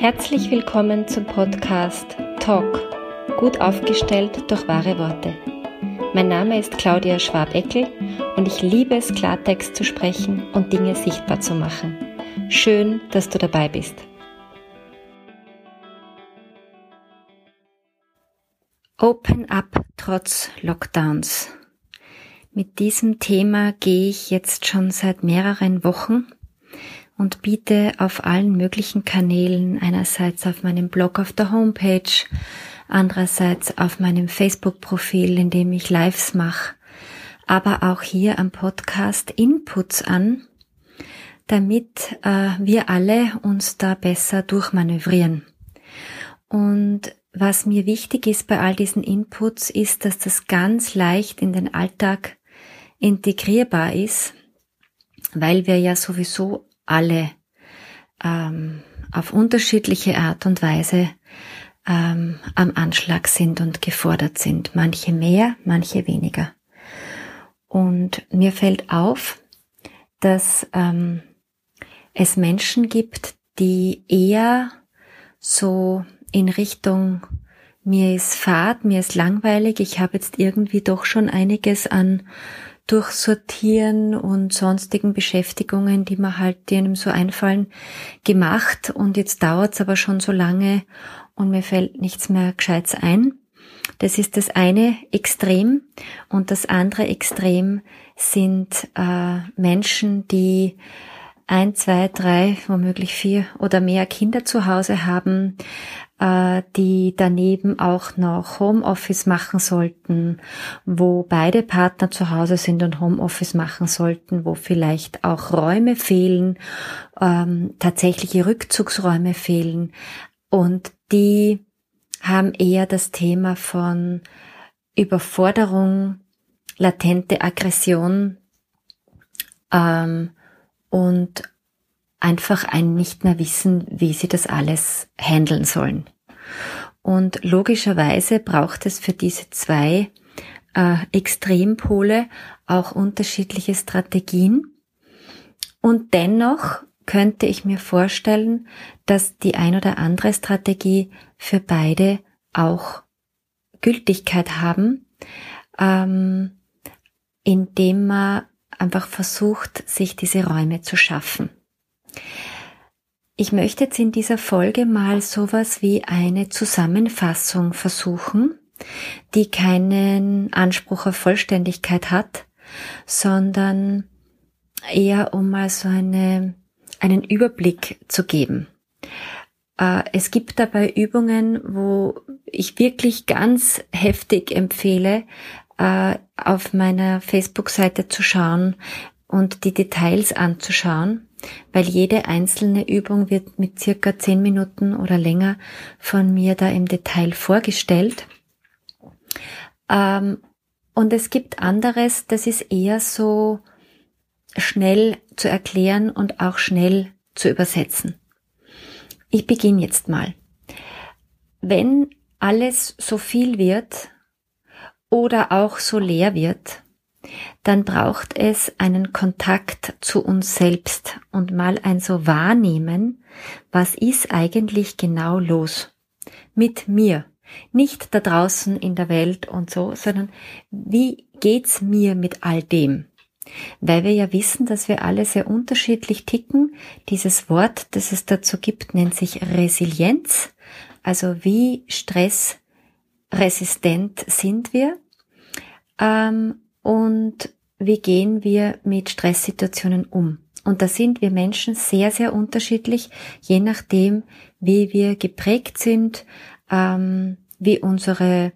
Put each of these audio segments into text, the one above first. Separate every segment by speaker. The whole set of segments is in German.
Speaker 1: Herzlich willkommen zum Podcast Talk, gut aufgestellt durch wahre Worte. Mein Name ist Claudia Schwabeckel und ich liebe es, Klartext zu sprechen und Dinge sichtbar zu machen. Schön, dass du dabei bist. Open up trotz Lockdowns. Mit diesem Thema gehe ich jetzt schon seit mehreren Wochen und biete auf allen möglichen Kanälen, einerseits auf meinem Blog auf der Homepage, andererseits auf meinem Facebook-Profil, in dem ich Lives mache, aber auch hier am Podcast Inputs an, damit äh, wir alle uns da besser durchmanövrieren. Und was mir wichtig ist bei all diesen Inputs, ist, dass das ganz leicht in den Alltag integrierbar ist, weil wir ja sowieso alle ähm, auf unterschiedliche Art und Weise ähm, am Anschlag sind und gefordert sind. Manche mehr, manche weniger. Und mir fällt auf, dass ähm, es Menschen gibt, die eher so in Richtung mir ist fad, mir ist langweilig, ich habe jetzt irgendwie doch schon einiges an Durchsortieren und sonstigen Beschäftigungen, die man halt, die einem so einfallen, gemacht und jetzt dauert's aber schon so lange und mir fällt nichts mehr Gescheites ein. Das ist das eine Extrem und das andere Extrem sind äh, Menschen, die ein, zwei, drei, womöglich vier oder mehr Kinder zu Hause haben, äh, die daneben auch noch Homeoffice machen sollten, wo beide Partner zu Hause sind und Homeoffice machen sollten, wo vielleicht auch Räume fehlen, ähm, tatsächliche Rückzugsräume fehlen. Und die haben eher das Thema von Überforderung, latente Aggression ähm, und einfach ein nicht mehr wissen, wie sie das alles handeln sollen. Und logischerweise braucht es für diese zwei äh, Extrempole auch unterschiedliche Strategien. Und dennoch könnte ich mir vorstellen, dass die ein oder andere Strategie für beide auch Gültigkeit haben, ähm, indem man einfach versucht, sich diese Räume zu schaffen. Ich möchte jetzt in dieser Folge mal sowas wie eine Zusammenfassung versuchen, die keinen Anspruch auf Vollständigkeit hat, sondern eher um mal so eine, einen Überblick zu geben. Äh, es gibt dabei Übungen, wo ich wirklich ganz heftig empfehle, äh, auf meiner Facebook-Seite zu schauen und die Details anzuschauen weil jede einzelne Übung wird mit circa zehn Minuten oder länger von mir da im Detail vorgestellt. Ähm, und es gibt anderes, das ist eher so schnell zu erklären und auch schnell zu übersetzen. Ich beginne jetzt mal. Wenn alles so viel wird oder auch so leer wird, dann braucht es einen Kontakt zu uns selbst und mal ein so wahrnehmen, was ist eigentlich genau los mit mir. Nicht da draußen in der Welt und so, sondern wie geht's mir mit all dem? Weil wir ja wissen, dass wir alle sehr unterschiedlich ticken. Dieses Wort, das es dazu gibt, nennt sich Resilienz. Also wie stressresistent sind wir? Ähm, und wie gehen wir mit Stresssituationen um. Und da sind wir Menschen sehr, sehr unterschiedlich, je nachdem, wie wir geprägt sind, ähm, wie unsere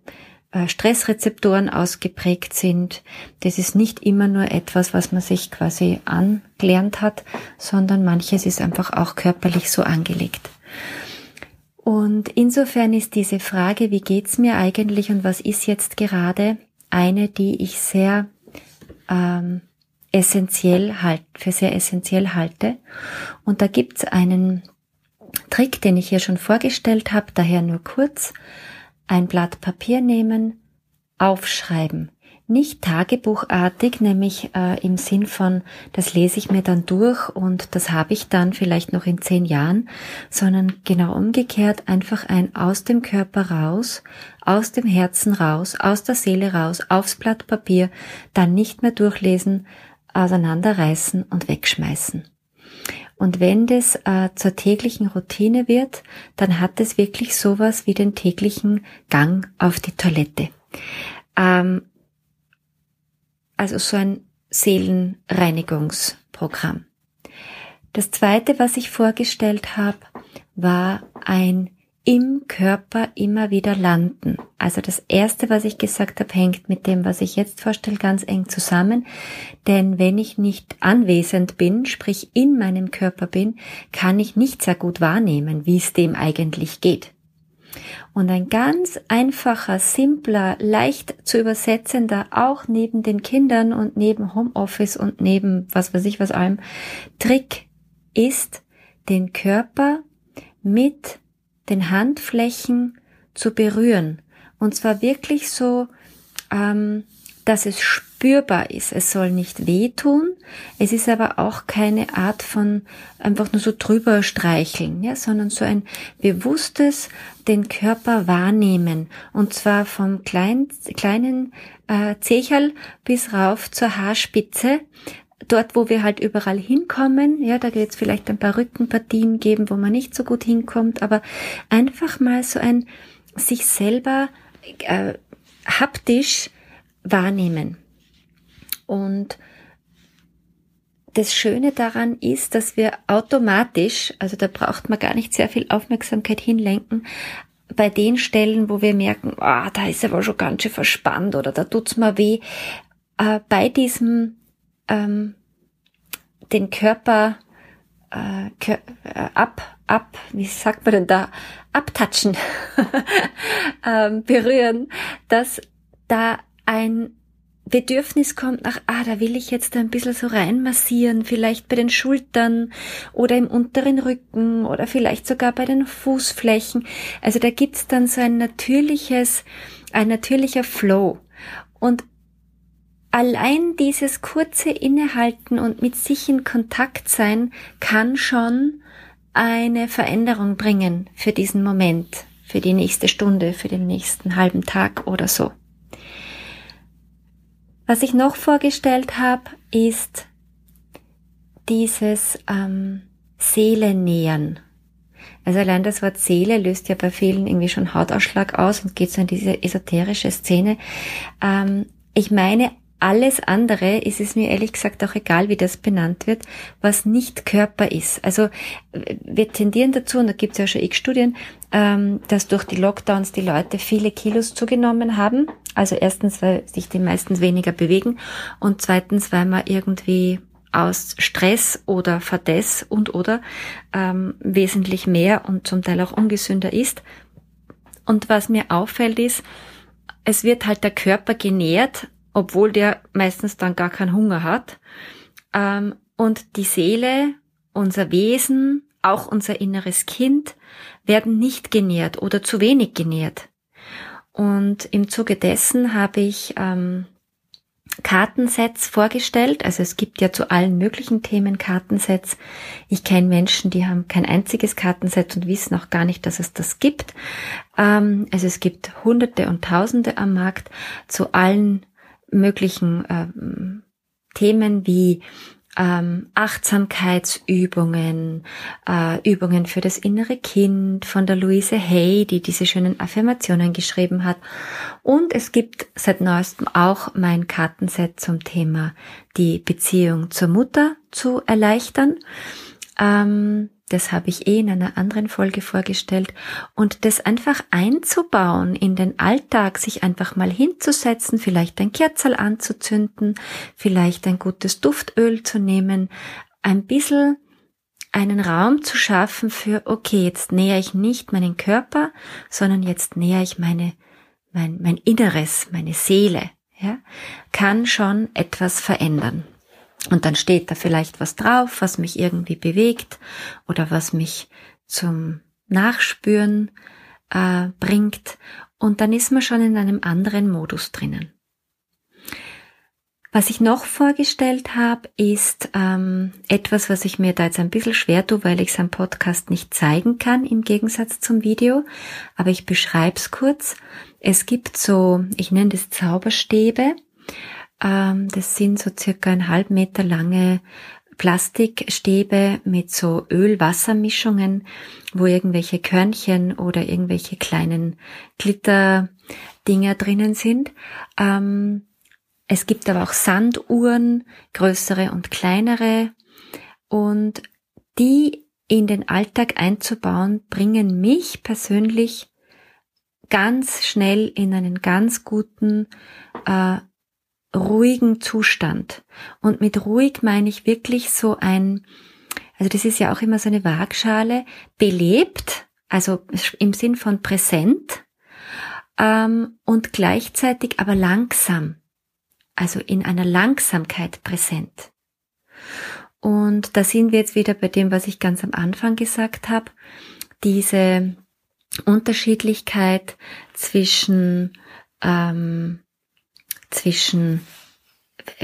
Speaker 1: äh, Stressrezeptoren ausgeprägt sind. Das ist nicht immer nur etwas, was man sich quasi angelernt hat, sondern manches ist einfach auch körperlich so angelegt. Und insofern ist diese Frage, wie geht's mir eigentlich und was ist jetzt gerade, eine, die ich sehr ähm, essentiell halt, für sehr essentiell halte. Und da gibt's einen Trick, den ich hier schon vorgestellt habe, daher nur kurz. Ein Blatt Papier nehmen, aufschreiben. Nicht tagebuchartig, nämlich äh, im Sinn von, das lese ich mir dann durch und das habe ich dann vielleicht noch in zehn Jahren, sondern genau umgekehrt einfach ein aus dem Körper raus, aus dem Herzen raus, aus der Seele raus, aufs Blatt Papier, dann nicht mehr durchlesen, auseinanderreißen und wegschmeißen. Und wenn das äh, zur täglichen Routine wird, dann hat es wirklich sowas wie den täglichen Gang auf die Toilette. Ähm, also so ein Seelenreinigungsprogramm. Das zweite, was ich vorgestellt habe, war ein im Körper immer wieder landen. Also das erste, was ich gesagt habe, hängt mit dem, was ich jetzt vorstelle, ganz eng zusammen. Denn wenn ich nicht anwesend bin, sprich in meinem Körper bin, kann ich nicht sehr gut wahrnehmen, wie es dem eigentlich geht. Und ein ganz einfacher, simpler, leicht zu übersetzender, auch neben den Kindern und neben Homeoffice und neben was weiß ich was allem, Trick ist, den Körper mit den Handflächen zu berühren. Und zwar wirklich so, ähm, dass es spürbar ist. Es soll nicht wehtun. Es ist aber auch keine Art von einfach nur so drüber streicheln, ja, sondern so ein bewusstes den Körper wahrnehmen. Und zwar vom kleinen, kleinen äh, Zecherl bis rauf zur Haarspitze. Dort, wo wir halt überall hinkommen, ja, da wird es vielleicht ein paar Rückenpartien geben, wo man nicht so gut hinkommt, aber einfach mal so ein sich selber äh, haptisch wahrnehmen. Und das Schöne daran ist, dass wir automatisch, also da braucht man gar nicht sehr viel Aufmerksamkeit hinlenken, bei den Stellen, wo wir merken, ah, da ist aber schon ganz schön verspannt oder da tut's mir weh, äh, bei diesem ähm, den Körper äh, kör äh, ab, ab, wie sagt man denn da, abtatschen, ähm, berühren, dass da ein Bedürfnis kommt nach, ah, da will ich jetzt ein bisschen so reinmassieren, vielleicht bei den Schultern oder im unteren Rücken oder vielleicht sogar bei den Fußflächen. Also da gibt's dann so ein natürliches, ein natürlicher Flow. Und allein dieses kurze Innehalten und mit sich in Kontakt sein kann schon eine Veränderung bringen für diesen Moment, für die nächste Stunde, für den nächsten halben Tag oder so. Was ich noch vorgestellt habe, ist dieses ähm, Seele nähern. Also allein das Wort Seele löst ja bei vielen irgendwie schon Hautausschlag aus und geht so in diese esoterische Szene. Ähm, ich meine alles andere ist es mir ehrlich gesagt auch egal, wie das benannt wird, was nicht Körper ist. Also wir tendieren dazu, und da gibt es ja schon x Studien, ähm, dass durch die Lockdowns die Leute viele Kilos zugenommen haben. Also erstens, weil sich die meisten weniger bewegen und zweitens, weil man irgendwie aus Stress oder Verdess und oder ähm, wesentlich mehr und zum Teil auch ungesünder ist. Und was mir auffällt ist, es wird halt der Körper genährt obwohl der meistens dann gar keinen Hunger hat. Ähm, und die Seele, unser Wesen, auch unser inneres Kind werden nicht genährt oder zu wenig genährt. Und im Zuge dessen habe ich ähm, Kartensets vorgestellt. Also es gibt ja zu allen möglichen Themen Kartensets. Ich kenne Menschen, die haben kein einziges Kartenset und wissen auch gar nicht, dass es das gibt. Ähm, also es gibt Hunderte und Tausende am Markt zu allen möglichen ähm, Themen wie ähm, Achtsamkeitsübungen, äh, Übungen für das innere Kind von der Louise Hay, die diese schönen Affirmationen geschrieben hat. Und es gibt seit neuestem auch mein Kartenset zum Thema die Beziehung zur Mutter zu erleichtern. Ähm, das habe ich eh in einer anderen Folge vorgestellt. Und das einfach einzubauen in den Alltag, sich einfach mal hinzusetzen, vielleicht ein Kerzel anzuzünden, vielleicht ein gutes Duftöl zu nehmen, ein bisschen einen Raum zu schaffen für, okay, jetzt näher ich nicht meinen Körper, sondern jetzt näher ich meine, mein, mein Inneres, meine Seele, ja, kann schon etwas verändern. Und dann steht da vielleicht was drauf, was mich irgendwie bewegt oder was mich zum Nachspüren äh, bringt. Und dann ist man schon in einem anderen Modus drinnen. Was ich noch vorgestellt habe, ist ähm, etwas, was ich mir da jetzt ein bisschen schwer tue, weil ich es am Podcast nicht zeigen kann, im Gegensatz zum Video. Aber ich beschreibe es kurz. Es gibt so, ich nenne das Zauberstäbe. Ähm, das sind so circa ein halb Meter lange Plastikstäbe mit so Öl-Wasser-Mischungen, wo irgendwelche Körnchen oder irgendwelche kleinen Glitter-Dinger drinnen sind. Ähm, es gibt aber auch Sanduhren, größere und kleinere. Und die in den Alltag einzubauen, bringen mich persönlich ganz schnell in einen ganz guten, äh, ruhigen Zustand. Und mit ruhig meine ich wirklich so ein, also das ist ja auch immer so eine Waagschale, belebt, also im Sinn von präsent ähm, und gleichzeitig aber langsam, also in einer Langsamkeit präsent. Und da sind wir jetzt wieder bei dem, was ich ganz am Anfang gesagt habe, diese Unterschiedlichkeit zwischen ähm, zwischen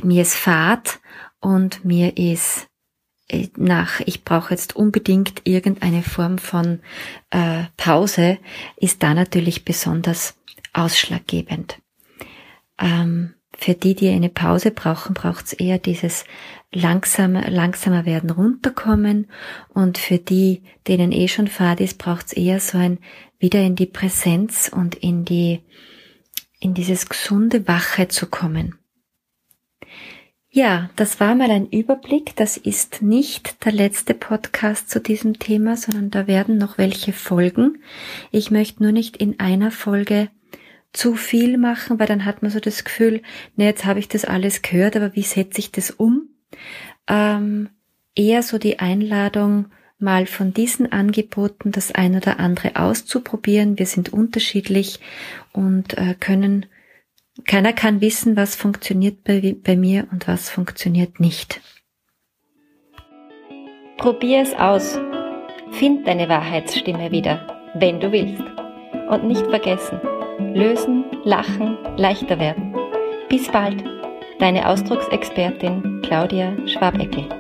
Speaker 1: mir ist Fahrt und mir ist äh, nach, ich brauche jetzt unbedingt irgendeine Form von äh, Pause, ist da natürlich besonders ausschlaggebend. Ähm, für die, die eine Pause brauchen, braucht es eher dieses langsame, langsamer werden, runterkommen. Und für die, denen eh schon Fahrt ist, braucht es eher so ein wieder in die Präsenz und in die in dieses gesunde Wache zu kommen. Ja, das war mal ein Überblick. Das ist nicht der letzte Podcast zu diesem Thema, sondern da werden noch welche folgen. Ich möchte nur nicht in einer Folge zu viel machen, weil dann hat man so das Gefühl, na, jetzt habe ich das alles gehört, aber wie setze ich das um? Ähm, eher so die Einladung, mal von diesen Angeboten das ein oder andere auszuprobieren. Wir sind unterschiedlich und äh, können, keiner kann wissen, was funktioniert bei, bei mir und was funktioniert nicht. Probier es aus. Find deine Wahrheitsstimme wieder, wenn du willst. Und nicht vergessen, lösen, lachen, leichter werden. Bis bald, deine Ausdrucksexpertin Claudia Schwabeckel.